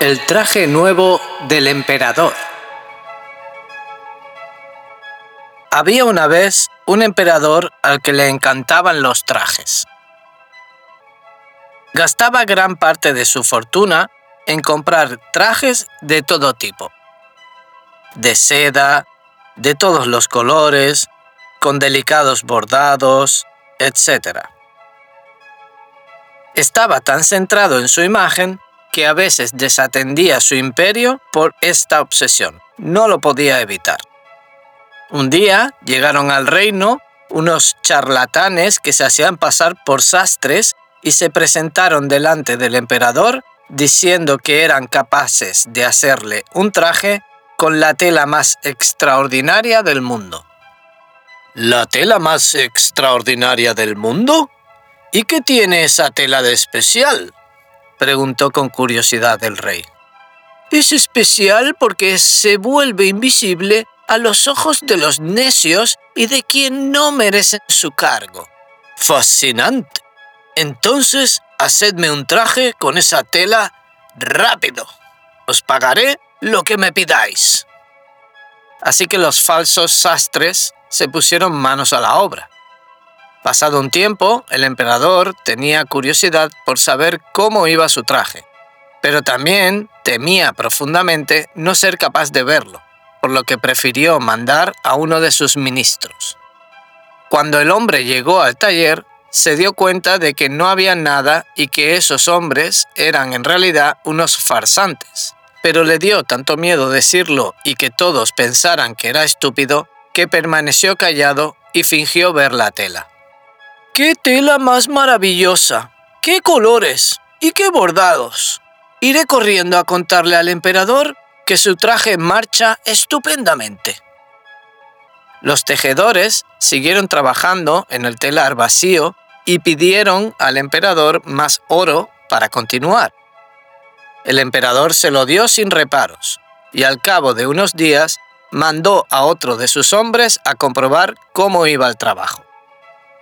El traje nuevo del emperador. Había una vez un emperador al que le encantaban los trajes. Gastaba gran parte de su fortuna en comprar trajes de todo tipo. De seda, de todos los colores, con delicados bordados, etc. Estaba tan centrado en su imagen que a veces desatendía su imperio por esta obsesión. No lo podía evitar. Un día llegaron al reino unos charlatanes que se hacían pasar por sastres y se presentaron delante del emperador diciendo que eran capaces de hacerle un traje con la tela más extraordinaria del mundo. ¿La tela más extraordinaria del mundo? ¿Y qué tiene esa tela de especial? Preguntó con curiosidad el rey. Es especial porque se vuelve invisible a los ojos de los necios y de quien no merecen su cargo. Fascinante. Entonces, hacedme un traje con esa tela rápido. Os pagaré lo que me pidáis. Así que los falsos sastres se pusieron manos a la obra. Pasado un tiempo, el emperador tenía curiosidad por saber cómo iba su traje, pero también temía profundamente no ser capaz de verlo, por lo que prefirió mandar a uno de sus ministros. Cuando el hombre llegó al taller, se dio cuenta de que no había nada y que esos hombres eran en realidad unos farsantes. Pero le dio tanto miedo decirlo y que todos pensaran que era estúpido, que permaneció callado y fingió ver la tela. ¡Qué tela más maravillosa! ¡Qué colores! ¡Y qué bordados! Iré corriendo a contarle al emperador que su traje marcha estupendamente. Los tejedores siguieron trabajando en el telar vacío y pidieron al emperador más oro para continuar. El emperador se lo dio sin reparos y al cabo de unos días mandó a otro de sus hombres a comprobar cómo iba el trabajo.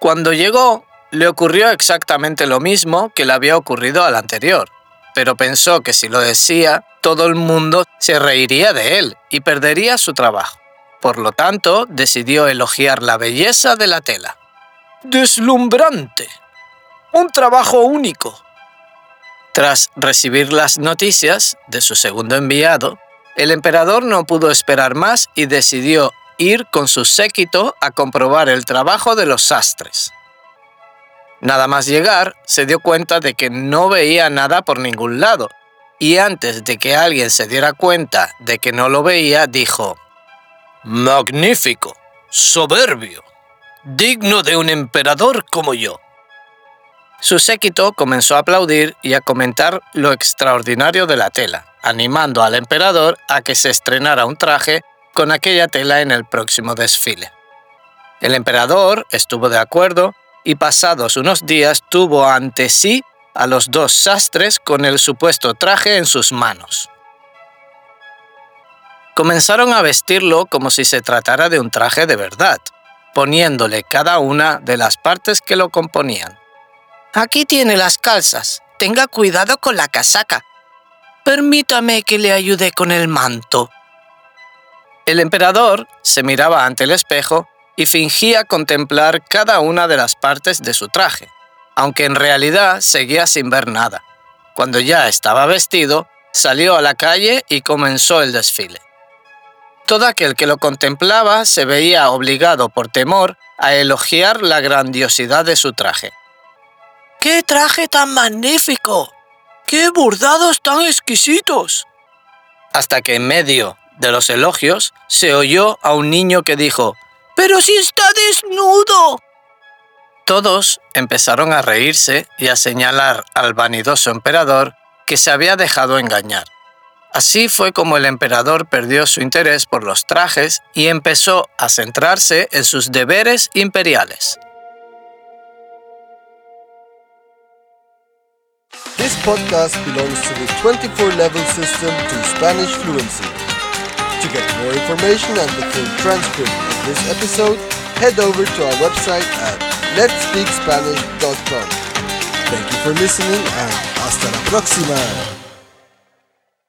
Cuando llegó, le ocurrió exactamente lo mismo que le había ocurrido al anterior, pero pensó que si lo decía, todo el mundo se reiría de él y perdería su trabajo. Por lo tanto, decidió elogiar la belleza de la tela. ¡Deslumbrante! Un trabajo único. Tras recibir las noticias de su segundo enviado, el emperador no pudo esperar más y decidió ir con su séquito a comprobar el trabajo de los sastres. Nada más llegar, se dio cuenta de que no veía nada por ningún lado, y antes de que alguien se diera cuenta de que no lo veía, dijo, Magnífico, soberbio, digno de un emperador como yo. Su séquito comenzó a aplaudir y a comentar lo extraordinario de la tela, animando al emperador a que se estrenara un traje con aquella tela en el próximo desfile. El emperador estuvo de acuerdo y pasados unos días tuvo ante sí a los dos sastres con el supuesto traje en sus manos. Comenzaron a vestirlo como si se tratara de un traje de verdad, poniéndole cada una de las partes que lo componían. Aquí tiene las calzas, tenga cuidado con la casaca. Permítame que le ayude con el manto. El emperador se miraba ante el espejo y fingía contemplar cada una de las partes de su traje, aunque en realidad seguía sin ver nada. Cuando ya estaba vestido, salió a la calle y comenzó el desfile. Todo aquel que lo contemplaba se veía obligado por temor a elogiar la grandiosidad de su traje. ¡Qué traje tan magnífico! ¡Qué bordados tan exquisitos! Hasta que en medio de los elogios, se oyó a un niño que dijo, ¡Pero si está desnudo! Todos empezaron a reírse y a señalar al vanidoso emperador que se había dejado engañar. Así fue como el emperador perdió su interés por los trajes y empezó a centrarse en sus deberes imperiales. This podcast belongs to the 24 level system to Spanish fluency. To get more information and the full transcript of this episode, head over to our website at letspeakspanish.com. Thank you for listening and hasta la próxima!